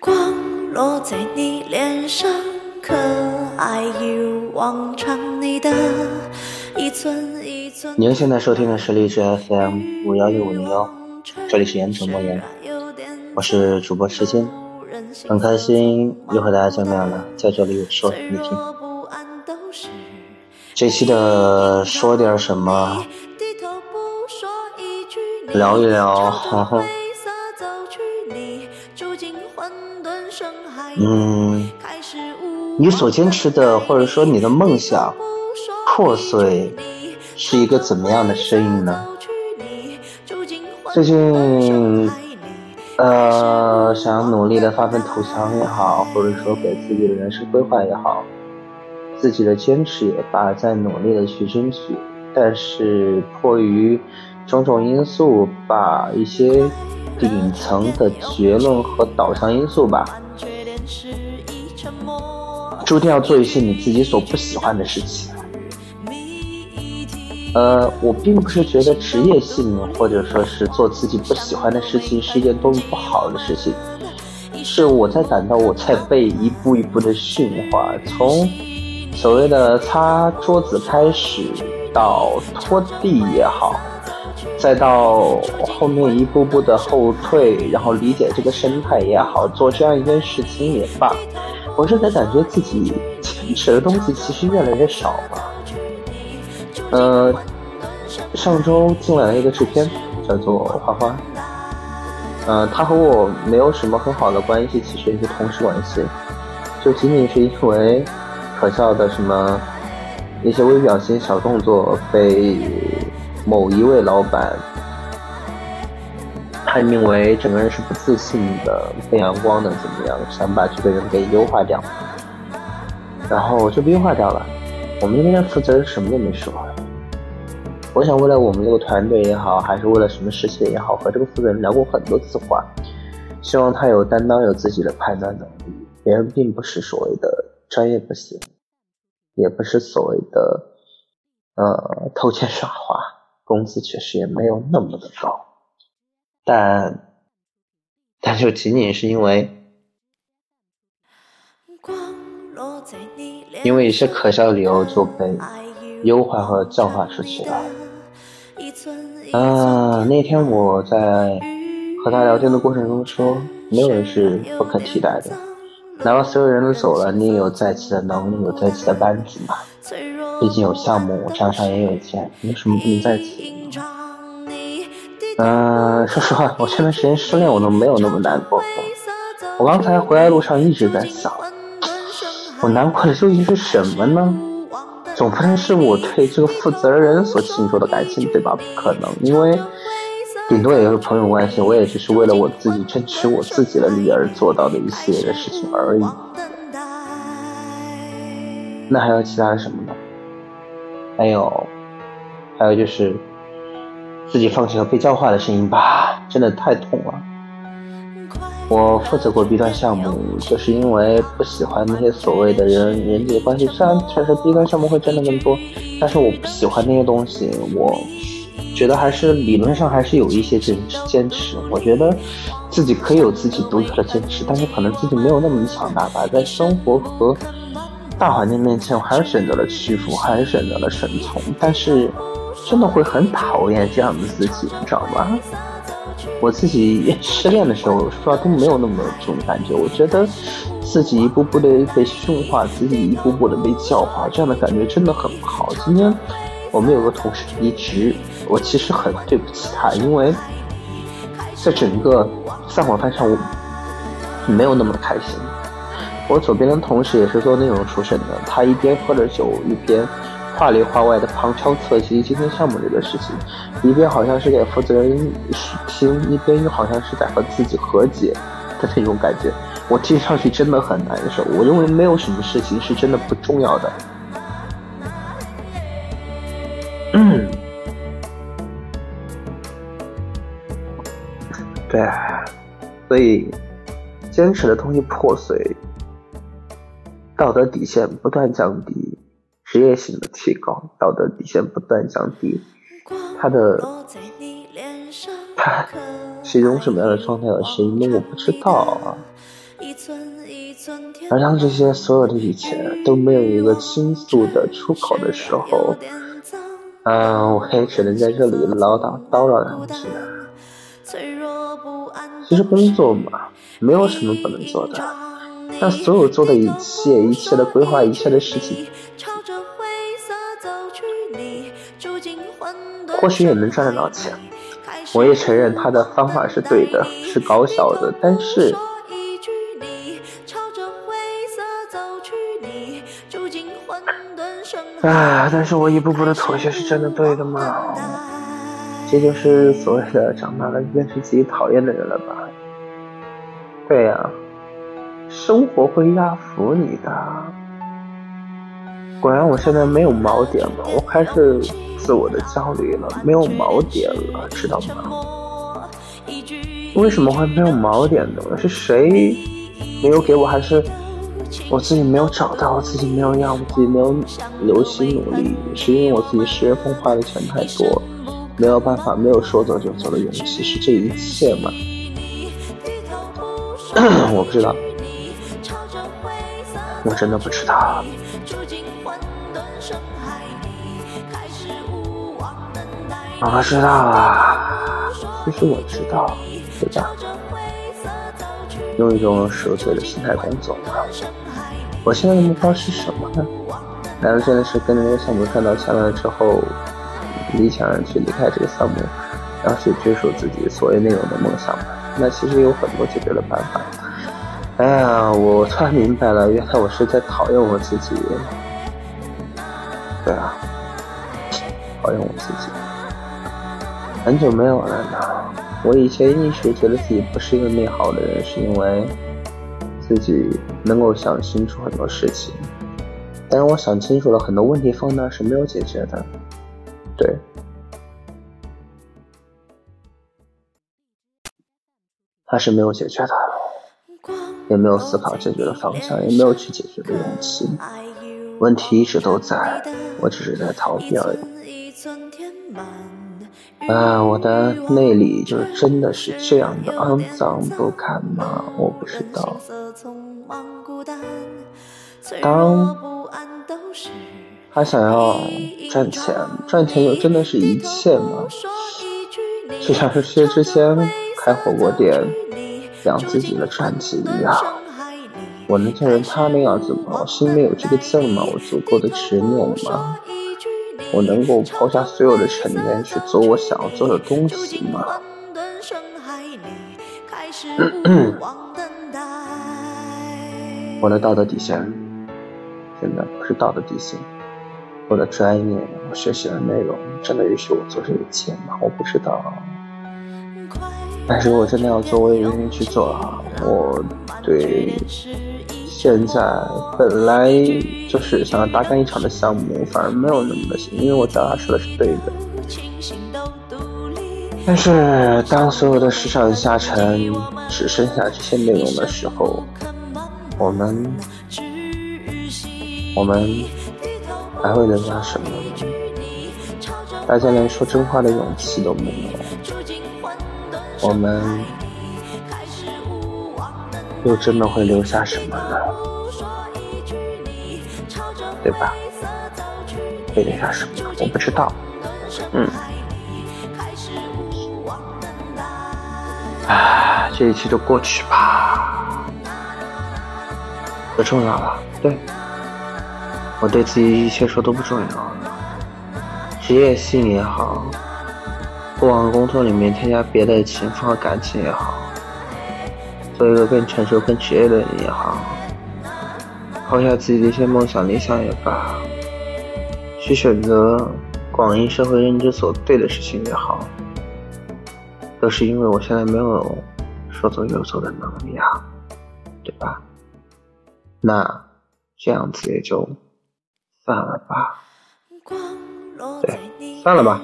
光落在你脸上，可爱一如往常。你的一寸一寸。您现在收听的是荔枝 FM 五幺六五零幺，这里是言者莫言，我是主播时间，很开心又和大家见面了，在这里说给你听。这期的说点什么？聊一聊，呵呵。嗯，你所坚持的，或者说你的梦想破碎，是一个怎么样的声音呢？最近，呃，想要努力的发奋图强也好，或者说给自己的人生规划也好，自己的坚持也罢，在努力的去争取，但是迫于种种因素，把一些顶层的结论和导向因素吧。注定要做一些你自己所不喜欢的事情。呃，我并不是觉得职业性或者说是做自己不喜欢的事情是一件多么不好的事情，是我在感到我在被一步一步的驯化，从所谓的擦桌子开始，到拖地也好，再到后面一步步的后退，然后理解这个生态也好，做这样一件事情也罢。我是在感觉自己坚持的东西其实越来越少了。呃，上周进来了一个制片，叫做花花。呃，他和我没有什么很好的关系，其实也是同事关系，就仅仅是因为可笑的什么一些微表情、小动作被某一位老板。判定为整个人是不自信的、不阳光的，怎么样？想把这个人给优化掉，然后就被优化掉了。我们那边的负责人什么都没说。我想，为了我们这个团队也好，还是为了什么事情也好，和这个负责人聊过很多次话，希望他有担当，有自己的判断能力。别人并不是所谓的专业不行，也不是所谓的呃偷奸耍滑，工资确实也没有那么的高。但，但就仅仅是因为，因为一些可笑的理由就被优化和教化出去了。啊，那天我在和他聊天的过程中说，没有人是不可替代的，哪怕所有人都走了，你也有再起的能力，有再起的班子嘛。毕竟有项目，我账上也有钱，有什么不能在一起？嗯，说实话，我这段时间失恋，我都没有那么难过。我刚才回来路上一直在想，我难过的究竟是什么呢？总不能是我对这个负责人所倾注的感情，对吧？不可能，因为顶多也就是朋友关系，我也只是为了我自己争取我自己的利益而做到的一系列的事情而已。那还有其他的什么呢？还有，还有就是。自己放弃了被教化的声音吧，真的太痛了。我负责过 B 端项目，就是因为不喜欢那些所谓的人人际关系。虽然确实 B 端项目会挣的更多，但是我不喜欢那些东西。我觉得还是理论上还是有一些坚持坚持。我觉得自己可以有自己独有的坚持，但是可能自己没有那么强大吧。在生活和大环境面前，我还是选择了屈服，还是选择了顺从。但是。真的会很讨厌这样的自己，你知道吗？我自己失恋的时候，说话都没有那么这种感觉。我觉得自己一步步的被驯化，自己一步步的被教化，这样的感觉真的很不好。今天我们有个同事离职，我其实很对不起他，因为在整个散伙饭上，我没有那么开心。我左边的同事也是做内容出身的，他一边喝着酒，一边。话里话外的旁敲侧击今天项目这个事情，一边好像是给负责人听，一边又好像是在和自己和解的那种感觉，我听上去真的很难受。我认为没有什么事情是真的不重要的。嗯，对，所以坚持的东西破碎，道德底线不断降低。职业性的提高，道德底线不断降低，他的他是一种什么样的状态和声音？我不知道啊。而当这些所有的一切都没有一个倾诉的出口的时候，嗯，我也只能在这里唠叨叨叨两句。其实工作嘛，没有什么不能做的，但所有做的一切、一切的规划、一切的事情，或许也能赚得到钱。我也承认他的方法是对的，是高效的，但是，唉，但是我一步步的妥协是真的对的吗？这就是所谓的长大了认识自己讨厌的人了吧？对呀，生活会压服你的。果然，我现在没有锚点了，我开始。自我的焦虑了，没有锚点了，知道吗？为什么会没有锚点呢？是谁没有给我，还是我自己没有找到？我自己没有要，我自己没有留心努力，是因为我自己事业风花的钱太多，没有办法，没有说走就走的勇气，是这一切吗？我不知道，我真的不知道。我知道啊，其实我知道，对吧？用一种十五岁的心态工作。我现在的目标是什么呢？难道真的是跟着这个项目赚到钱了之后，理想人去离开这个项目，然后去追逐自己所谓内容的梦想吗？那其实有很多解决的办法。哎呀，我突然明白了，原来我是在讨厌我自己。对啊，讨厌我自己。很久没有了呢。我以前一直觉得自己不是一个内耗的人，是因为自己能够想清楚很多事情。但是我想清楚了很多问题放那是没有解决的。对，他是没有解决的，也没有思考解决的方向，也没有去解决的勇气。问题一直都在，我只是在逃避而已。啊，我的内里就是真的是这样的肮脏不堪吗？我不知道。当他想要赚钱，赚钱就真的是一切吗？就像是薛之谦开火锅店像自己的传奇一样，我能像人他那样子吗？我心里面有这个劲吗？我足够的执拗吗？我能够抛下所有的成见去做我想要做的东西吗？我的道德底线真的不是道德底线，我的专业，我学习的内容真的允许我做这一切吗？我不知道，但是我真的要做，我也愿意去做啊！我对。现在本来就是想要大干一场的项目，反而没有那么的心，因为我脚踏实的是对的。但是当所有的市场下沉，只剩下这些内容的时候，我们，我们还会留下什么呢？大家连说真话的勇气都没有，我们。又真的会留下什么呢？对吧？会留下什么？我不知道。嗯。唉，这一期就过去吧。不重要了。对。我对自己一切说都不重要了。职业性也好，不往工作里面添加别的情分和感情也好。做一个更成熟、更职业的人也好，抛下自己的一些梦想、理想也罢，去选择广义社会认知所对的事情也好，都是因为我现在没有说走就走的能力啊，对吧？那这样子也就算了吧，对，算了吧，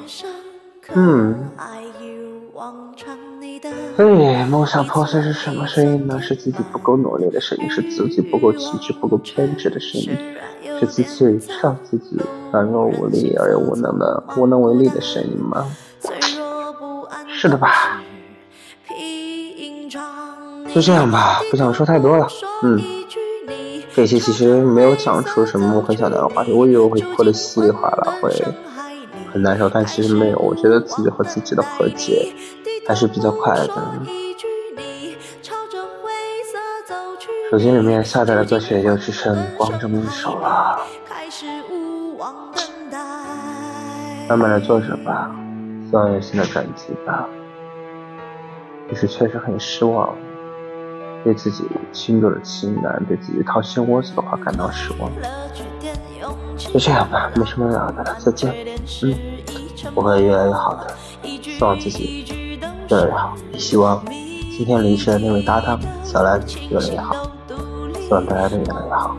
嗯。哎，梦想破碎是什么声音呢？是自己不够努力的声音，是自己不够气质、不够偏执的声音，是自己让自己软弱无力而又无能的无能为力的声音吗？是的吧？就这样吧，不想说太多了。嗯，这期其实没有讲出什么我很想聊的话题，我以为会哭的稀里哗啦，会难受，但其实没有。我觉得自己和自己的和解还是比较快的。手机里面下载的歌曲也就只剩光这么一首了。慢慢的做着吧，希望有新的专辑吧。就是确实很失望，对自己轻度的情难，对自己掏心窝子的话感到失望。就这样吧，没什么聊的了，再见。嗯，我会越来越好的，希望自己越来越好，也希望今天离职的那位搭档小兰越来越好，希望大家都越来越好。